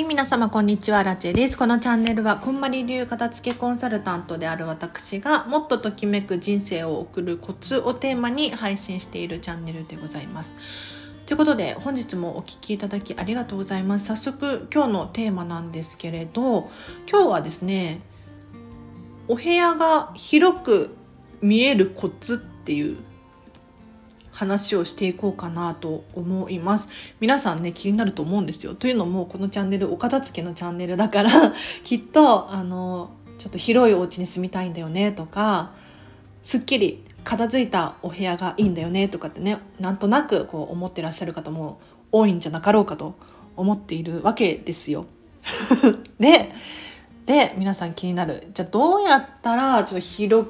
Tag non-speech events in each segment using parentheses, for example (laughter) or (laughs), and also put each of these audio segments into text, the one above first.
はい、皆様こんにちは、ラチェです。このチャンネルは、こんまり流片付けコンサルタントである私が、もっとときめく人生を送るコツをテーマに配信しているチャンネルでございます。ということで、本日もお聴きいただきありがとうございます。早速、今日のテーマなんですけれど、今日はですね、お部屋が広く見えるコツっていう話をしていこうかなと思います。皆さんね、気になると思うんですよ。というのも、このチャンネル、お片付けのチャンネルだから、(laughs) きっと、あの、ちょっと広いお家に住みたいんだよねとか、すっきり片付いたお部屋がいいんだよねとかってね、なんとなくこう思ってらっしゃる方も多いんじゃなかろうかと思っているわけですよ。で、(laughs) で、皆さん気になる。じゃあどうやったらちょっと広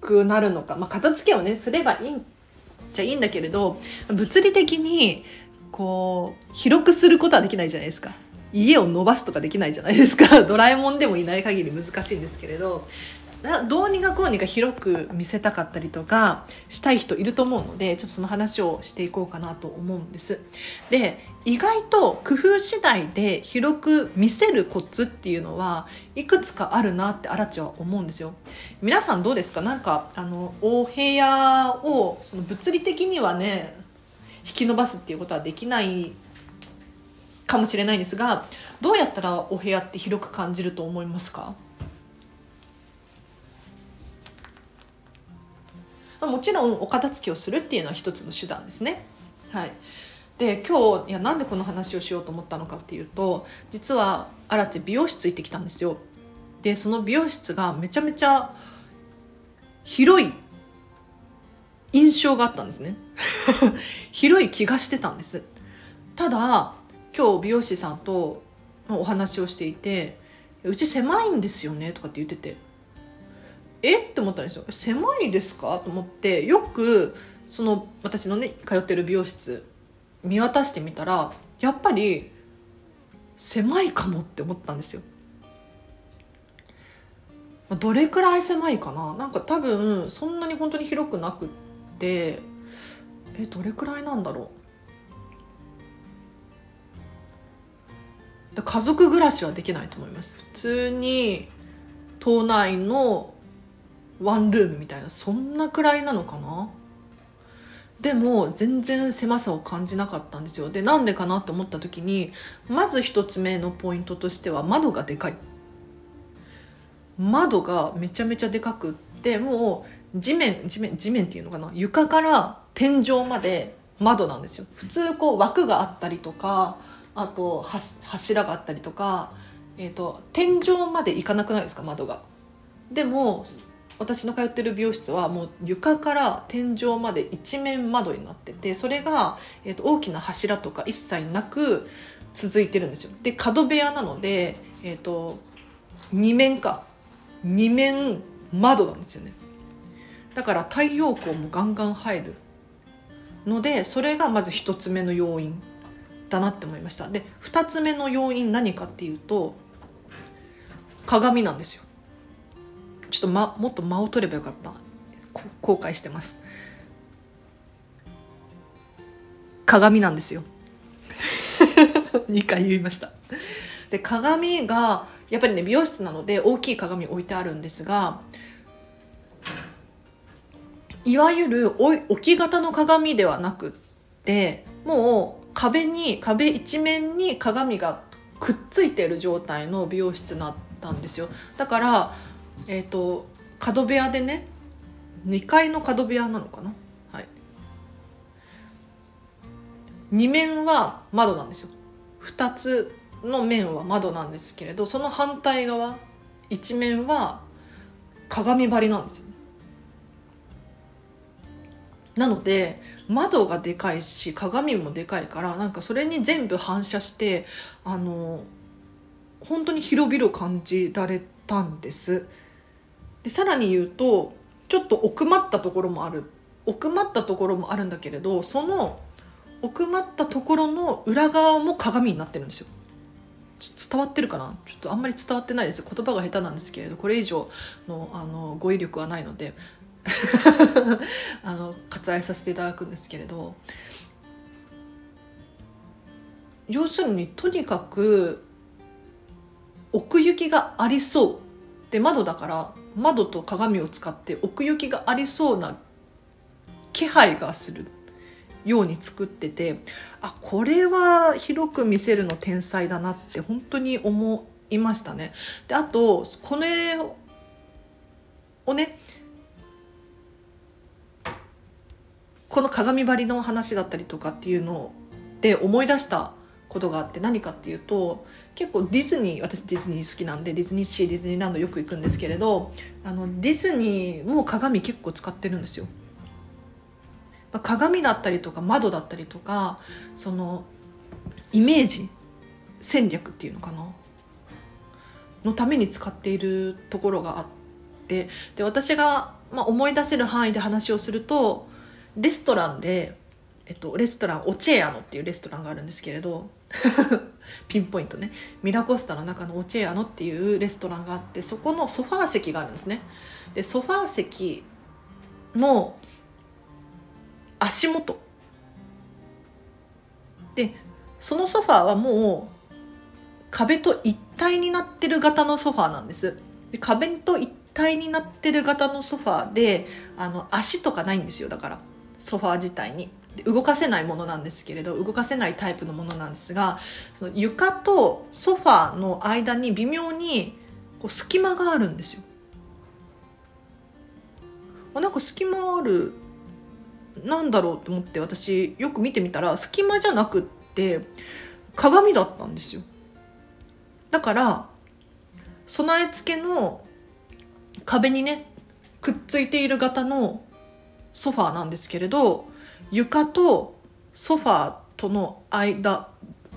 くなるのか。まあ、片付けをね、すればいいちゃいいんだけれど物理的にこう広くすることはできないじゃないですか。家を伸ばすとかできないじゃないですか。(laughs) ドラえもんでもいない限り難しいんですけれどどうにかこうにか広く見せたかったりとかしたい人いると思うのでちょっとその話をしていこうかなと思うんです。で意外と工夫次第で広く見せるコツっていうのはいくつかあるなってアラチは思うんですよ。皆さんどうですか？なんかあのお部屋をその物理的にはね引き伸ばすっていうことはできないかもしれないんですがどうやったらお部屋って広く感じると思いますか？まもちろんお片付けをするっていうのは一つの手段ですね。はい、で今日いやなんでこの話をしようと思ったのかっていうと実はアラチ美容室行ってきたんですよ。でその美容室がめちゃめちゃ広い印象があったんですね (laughs) 広い気がしてたんですただ今日美容師さんとお話をしていて「うち狭いんですよね」とかって言っててえ？って思ったんですよ。狭いですか？と思ってよくその私のね通ってる美容室見渡してみたらやっぱり狭いかもって思ったんですよ。どれくらい狭いかな？なんか多分そんなに本当に広くなくってえどれくらいなんだろう？家族暮らしはできないと思います。普通に島内のワンルームみたいなそんなくらいなのかな？でも全然狭さを感じなかったんですよ。でなんでかなと思った時にまず一つ目のポイントとしては窓がでかい。窓がめちゃめちゃでかくってもう地面地面地面っていうのかな？床から天井まで窓なんですよ。普通こう枠があったりとかあと柱があったりとか、えーと、天井まで行かなくないですか？窓が。でも私の通ってる美容室はもう床から天井まで一面窓になっててそれが、えーと、大きな柱とか一切なく続いてるんですよ。で角部屋なので、えーと、2面か2面窓なんですよね。だから太陽光もガンガン入るのでそれがまず1つ目の要因だなって思いましたで2つ目の要因何かっていうと鏡なんですよちょっと、ま、もっと間を取ればよかった。後悔してます。鏡なんですよ。(laughs) 2回言いました。で鏡がやっぱりね美容室なので大きい鏡置いてあるんですがいわゆる置き型の鏡ではなくってもう壁に壁一面に鏡がくっついてる状態の美容室だったんですよ。だからえっ、ー、と角部屋でね2階の角部屋なのかな？はい。2面は窓なんですよ。2つの面は窓なんですけれどその反対側一面は鏡張りなんですよなので窓がでかいし鏡もでかいからなんかそれに全部反射してあの本当に広々感じられたんです。でさらに言うとちょっと奥まったところもある。奥まったところもあるんだけれどその奥まったところの裏側も鏡になってるんですよ。伝わってるかな？ちょっとあんまり伝わってないです。言葉が下手なんですけれどこれ以上のあの語彙力はないので (laughs) あの割愛させていただくんですけれど要するにとにかく奥行きがありそうで窓だから窓と鏡を使って奥行きがありそうな気配がするように作っててあこれは広く見せるの天才だなって本当に思いましたね。であとこれをねこの鏡張りの話だったりとかっていうので思い出したことがあって何かっていうと結構ディズニー私ディズニー好きなんでディズニーシーディズニーランドよく行くんですけれどあのディズニーも鏡結構使ってるんですよ。まあ鏡だったりとか窓だったりとかそのイメージ戦略っていうのかな？のために使っているところがあってで私が、まあ、思い出せる範囲で話をするとレストランでえっと、レストランオチェアノっていうレストランがあるんですけれど (laughs) ピンポイントね。ミラコスタの中のオチェアノっていうレストランがあってそこのソファー席があるんですね。でソファー席の足元。でそのソファーはもう壁と一体になってる型のソファーなんです。で壁と一体になってる型のソファーであの足とかないんですよだから。ソファー自体に。動かせないものなんですけれど動かせないタイプのものなんですがその床とソファーの間に微妙にこう隙間があるんですよ。なんか隙間あるなんだろうと思って私よく見てみたら隙間じゃなくって鏡だったんですよ。だから備え付けの壁にねくっついている型のソファーなんですけれど床とソファーとの間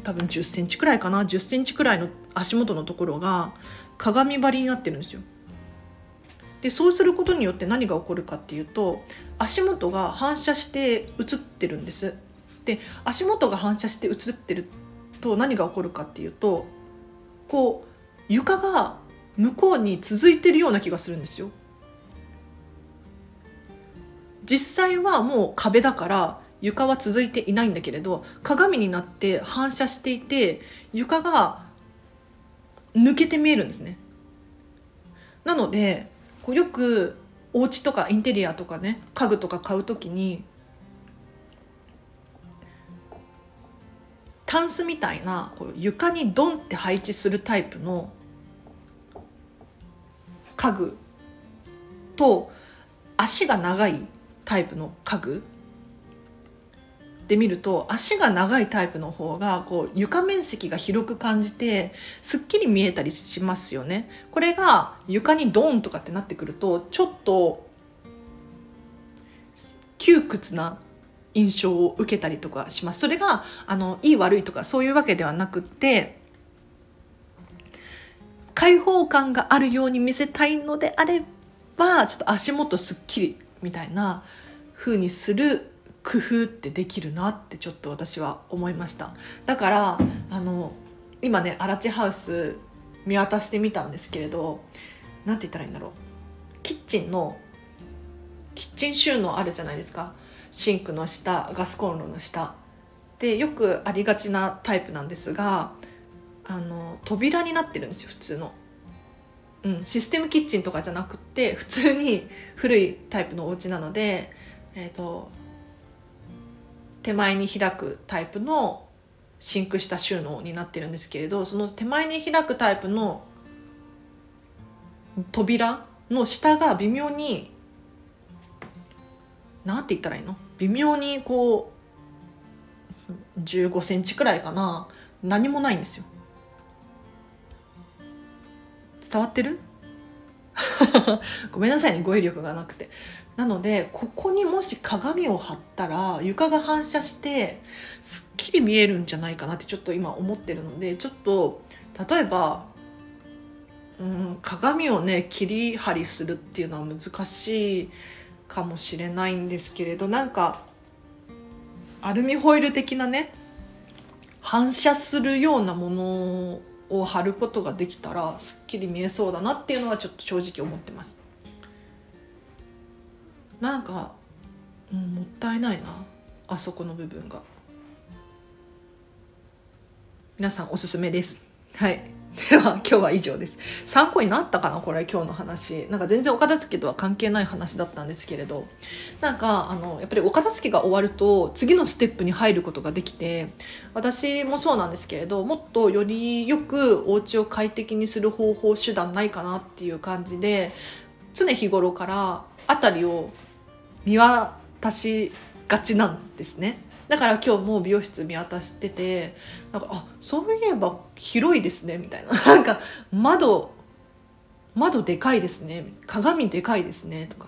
多分1 0センチくらいかな1 0センチくらいの足元のところが鏡張りになってるんですよ。でそうすることによって何が起こるかっていうと足元が反射して映ってるんです。で足元が反射して映ってると何が起こるかっていうとこう床が向こうに続いてるような気がするんですよ。実際はもう壁だから床は続いていないんだけれど鏡になって反射していて床が抜けて見えるんですね。なのでこうよくお家とかインテリアとかね家具とか買う時にタンスみたいなこう床にドンって配置するタイプの家具と足が長いタイプの家具で見ると足が長いタイプの方がこう床面積が広く感じてすっきり見えたりしますよね。これが床にドンとかってなってくるとちょっと窮屈な印象を受けたりとかします。それがあのいい悪いとかそういうわけではなくて開放感があるように見せたいのであればちょっと足元すっきりみたいな風にする工夫ってできるなってちょっと私は思いました。だからあの今ねアラチハウス見渡してみたんですけれど何て言ったらいいんだろう。キッチンのキッチン収納あるじゃないですか。シンクの下ガスコンロの下。でよくありがちなタイプなんですがあの扉になってるんですよ普通の。うん、システムキッチンとかじゃなくって (laughs) 普通に古いタイプのお家なので、えーと、手前に開くタイプのシンク下収納になってるんですけれどその手前に開くタイプの扉の下が微妙に何て言ったらいいの？微妙にこう15センチくらいかな。何もないんですよ。伝わってる？(laughs) ごめんなさいね語彙力がなくて。なのでここにもし鏡を貼ったら床が反射してすっきり見えるんじゃないかなってちょっと今思ってるのでちょっと例えばうん鏡をね切り張りするっていうのは難しいかもしれないんですけれどなんかアルミホイル的なね反射するようなものを貼ることができたらすっきり見えそうだなっていうのはちょっと正直思ってます。なんか、うん、もったいないなあそこの部分が。皆さんおすすめです。はい。では今日は以上です。参考になったかなこれ今日の話。なんか全然お片付けとは関係ない話だったんですけれど。なんかあのやっぱりお片付けが終わると次のステップに入ることができて私もそうなんですけれどもっとよりよくお家を快適にする方法手段ないかなっていう感じで常日頃から辺りを見渡しがちなんですね。だから今日も美容室見渡しててなんかあそういえば広いですねみたいな (laughs) なんか窓窓でかいですね鏡でかいですねとかっ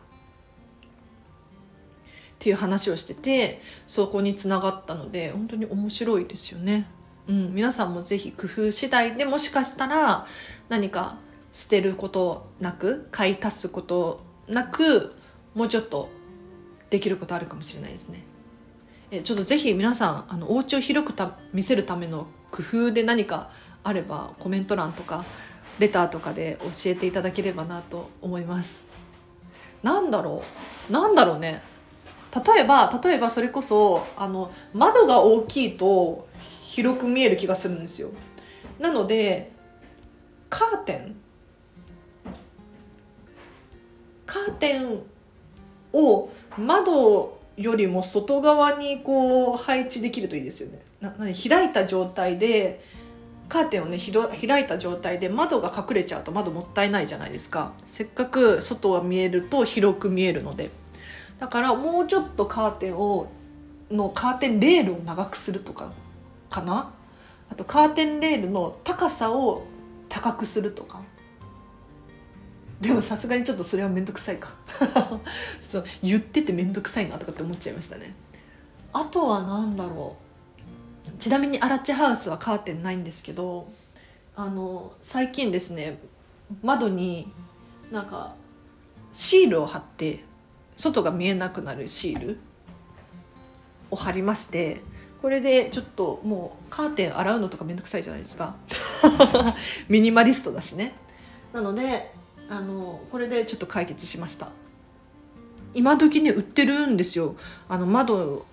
ていう話をしててそこにつながったので本当に面白いですよね。うん、皆さんもぜひ工夫次第でもしかしたら何か捨てることなく買い足すことなくもうちょっとできることあるかもしれないですね。えちょっとぜひ皆さんあのお家を広くた見せるための工夫で何かあればコメント欄とかレターとかで教えていただければなと思います。なんだろう？なんだろうね？例えば例えばそれこそあの窓が大きいと広く見える気がするんですよ。なのでカーテンカーテンを窓よりも外側にこう配置できるといいですよね。な開いた状態でカーテンをね開いた状態で窓が隠れちゃうと窓もったいないじゃないですか。せっかく外が見えると広く見えるので。だからもうちょっとカーテンをのカーテンレールを長くするとかかな？あとカーテンレールの高さを高くするとか。でもさすがにちょっとそれは面倒くさいか。(laughs) ちょっと言ってて面倒くさいなとかって思っちゃいましたね。あとは何だろう。ちなみにアラッチハウスはカーテンないんですけどあの最近ですね窓になんかシールを貼って外が見えなくなるシールを貼りましてこれでちょっともうカーテン洗うのとかめんどくさいじゃないですか。(laughs) ミニマリストだしね。なのであのこれでちょっと解決しました。今時ね売ってるんですよ。あの窓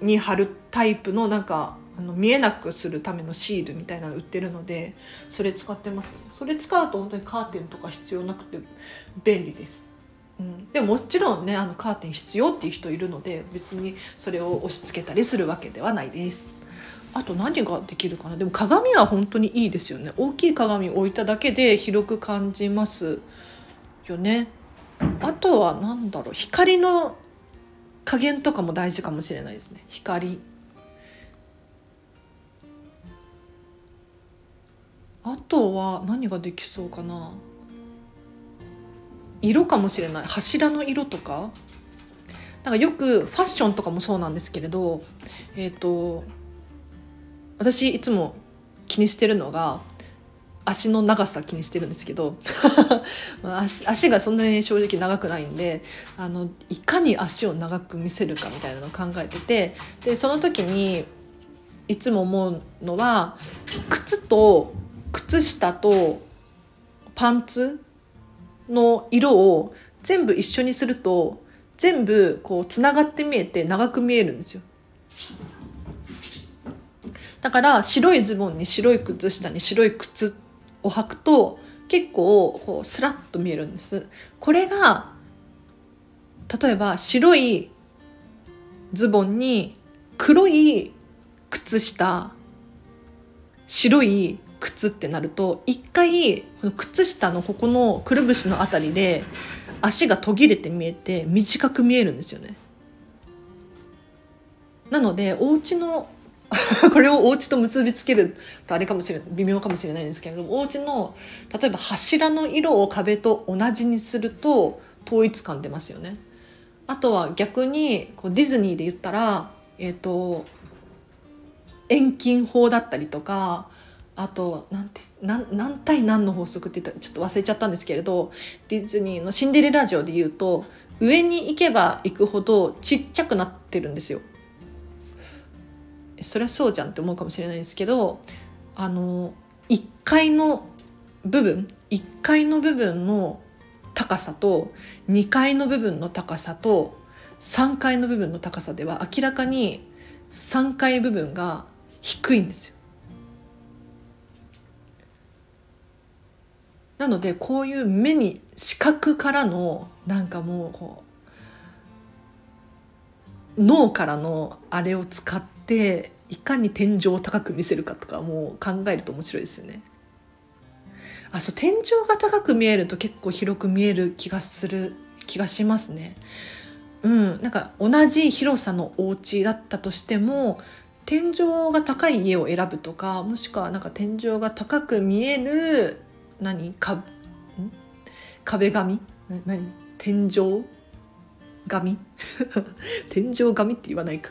に貼るタイプのなんかあの見えなくするためのシールみたいなの売ってるのでそれ使ってます。それ使うと本当にカーテンとか必要なくて便利です、うん、でももちろんねあのカーテン必要っていう人いるので別にそれを押し付けたりするわけではないです。あと何ができるかな？でも鏡は本当にいいですよね。大きい鏡を置いただけで広く感じますよね。あとは何だろう？光の加減とかも大事かもしれないですね。光。あとは何ができそうかな？色かもしれない。柱の色とか。なんかよくファッションとかもそうなんですけれどえっ、ー、と私いつも気にしてるのが足の長さ気にしてるんですけど (laughs) 足足がそんなに正直長くないんであのいかに足を長く見せるかみたいなのを考えててでその時にいつも思うのは靴と靴下とパンツの色を全部一緒にすると全部こうつながって見えて長く見えるんですよ。だから白いズボンに白い靴下に白い靴を履くと結構こうスラッと見えるんです。これが例えば白いズボンに黒い靴下白い靴ってなると一回この靴下のここのくるぶしのあたりで足が途切れて見えて短く見えるんですよね。なのでお家の (laughs) これをお家と結びつけるとあれかもしれない微妙かもしれないんですけれどもお家の例えば柱の色を壁と同じにすると統一感出ますよね。あとは逆にこうディズニーで言ったら、えーと、遠近法だったりとかあとなんて何何対何の法則って言ったらちょっと忘れちゃったんですけれどディズニーの「シンデレラ城」で言うと上に行けば行くほどちっちゃくなってるんですよ。そりゃそうじゃんって思うかもしれないんですけどあの1階の部分1階の部分の高さと2階の部分の高さと3階の部分の高さでは明らかに3階部分が低いんですよ。なのでこういう目に視覚からのなんかもうこう脳からのあれを使っていかに天井を高く見せるかとかも考えると面白いですよね。あそう天井が高く見えると結構広く見える気がする気がしますね。うん、なんか同じ広さのお家だったとしても天井が高い家を選ぶとかもしくはなんか天井が高く見える何？かん？壁紙？何？天井紙？(laughs) 天井紙って言わないか。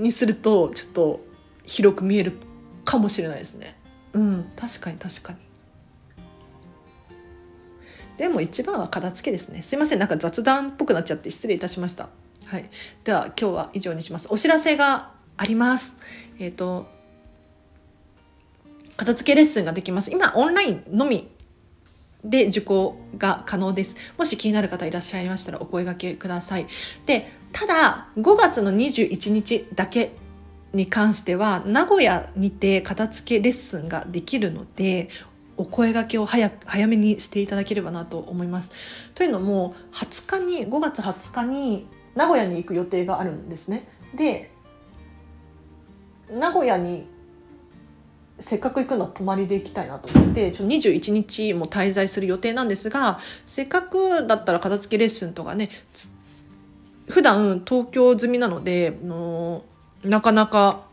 にするとちょっと広く見えるかもしれないですね。うん確かに確かに。でも一番は片付けですね。すいませんなんか雑談っぽくなっちゃって失礼いたしました。はい。では今日は以上にします。お知らせがあります。えっ、ー、と片付けレッスンができます。今オンラインのみで受講が可能です。もし気になる方いらっしゃいましたらお声掛けください。で、ただ5月の21日だけに関しては名古屋にて片付けレッスンができるのでお声掛けを早早めにしていただければなと思います。というのも20日に5月20日に名古屋に行く予定があるんですね。で名古屋にせっかく行くのは泊まりで行きたいなと思ってちょ21日も滞在する予定なんですがせっかくだったら片付けレッスンとかね普段東京済みなのでのなかなか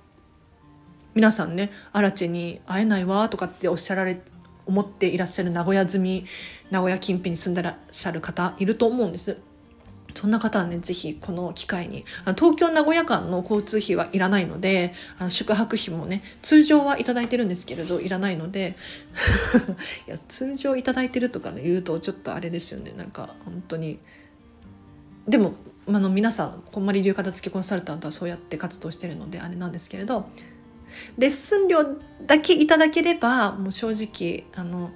皆さんねアラチェに会えないわとかっておっしゃられ思っていらっしゃる名古屋済み名古屋近辺に住んでらっしゃる方いると思うんです。そんな方はね、ぜひこの機会に、東京名古屋間の交通費はいらないので、あの宿泊費もね、通常はいただいてるんですけれど、いらないので、(laughs) いや、通常いただいてるとかね、言うとちょっとあれですよね、なんか本当に。でも、あの皆さん、こんまり流片付けコンサルタントはそうやって活動してるので、あれなんですけれど、レッスン料だけいただければ、もう正直、あの、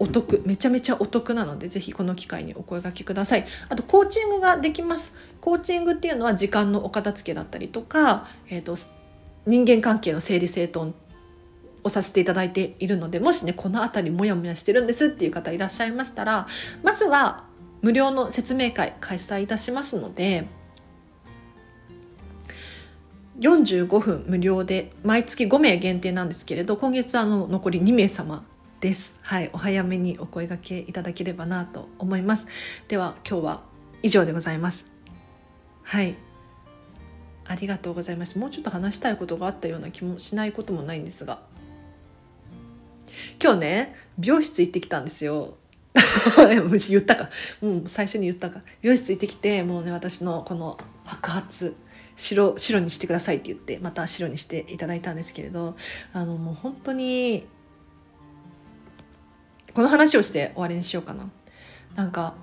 お得めちゃめちゃお得なのでぜひこの機会にお声がけください。あとコーチングができます。コーチングっていうのは時間のお片付けだったりとか、えーと、人間関係の整理整頓をさせていただいているのでもしねこの辺りモヤモヤしてるんですっていう方いらっしゃいましたらまずは無料の説明会開催いたしますので45分無料で毎月5名限定なんですけれど今月あの残り2名様です。はい、お早めにお声掛けいただければなと思います。では今日は以上でございます。はい。ありがとうございます。もうちょっと話したいことがあったような気もしないこともないんですが。今日ね、美容室行ってきたんですよ。(laughs) 言ったか。もう最初に言ったか。美容室行ってきて、もうね、私のこの白髪、白、白にしてくださいって言って、また白にしていただいたんですけれど、あの、もう本当にこの話をして終わりにしようかな。なんか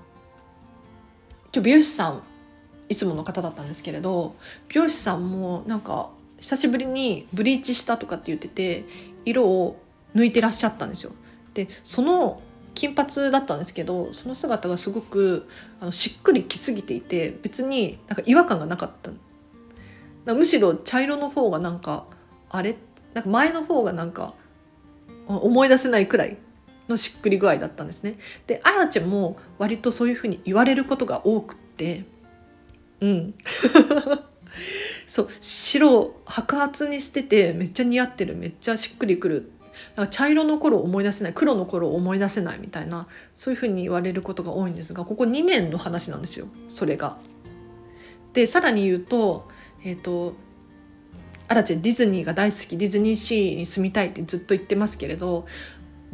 今日美容師さんいつもの方だったんですけれど美容師さんもなんか久しぶりにブリーチしたとかって言ってて色を抜いてらっしゃったんですよ。でその金髪だったんですけどその姿がすごくあのしっくりきすぎていて別になんか違和感がなかった。むしろ茶色の方がなんかあれ？なんか前の方がなんか思い出せないくらいのしっくり具合だったんですね。であやちゃんも割とそういうふうに言われることが多くってうん。(laughs) そう白白髪にしててめっちゃ似合ってるめっちゃしっくりくるなんか茶色の頃思い出せない黒の頃思い出せないみたいなそういうふうに言われることが多いんですがここ2年の話なんですよそれが。でさらに言うとえっ、ー、とアラチェディズニーが大好きディズニーシーに住みたいってずっと言ってますけれど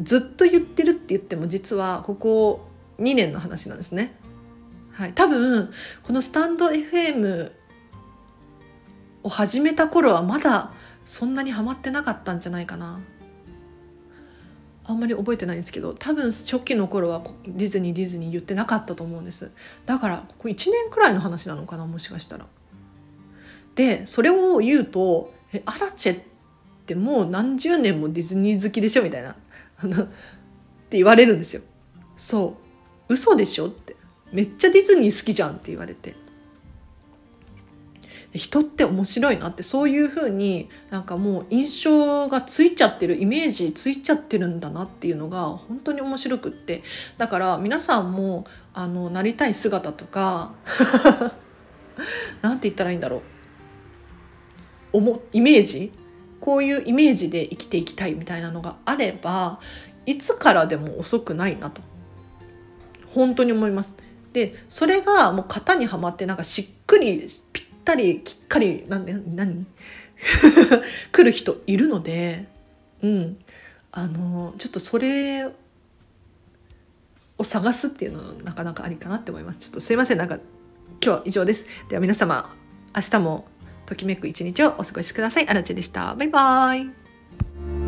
ずっと言ってるって言っても実はここ2年の話なんですね。はい、多分このスタンド FM を始めた頃はまだそんなにハマってなかったんじゃないかな。あんまり覚えてないんですけど多分初期の頃はディズニーディズニー言ってなかったと思うんです。だからここ1年くらいの話なのかなもしかしたら。でそれを言うと「えアラチェってもう何十年もディズニー好きでしょ」みたいな (laughs) って言われるんですよ。そう。嘘でしょって。めっちゃディズニー好きじゃんって言われて。人って面白いなってそういう風になんかもう印象がついちゃってるイメージついちゃってるんだなっていうのが本当に面白くって。だから皆さんもあのなりたい姿とか (laughs) なんて言ったらいいんだろう。おもイメージ？こういうイメージで生きていきたいみたいなのがあればいつからでも遅くないなと。本当に思います。でそれがもう型にはまってなんかしっくりぴったりきっかりなんで何？(laughs) 来る人いるのでうんあのちょっとそれを探すっていうのはなかなかありかなって思います。ちょっとすいませんなんか今日は以上です。では皆様明日もときめく一日をお過ごしください。あらちでした。バイバイ。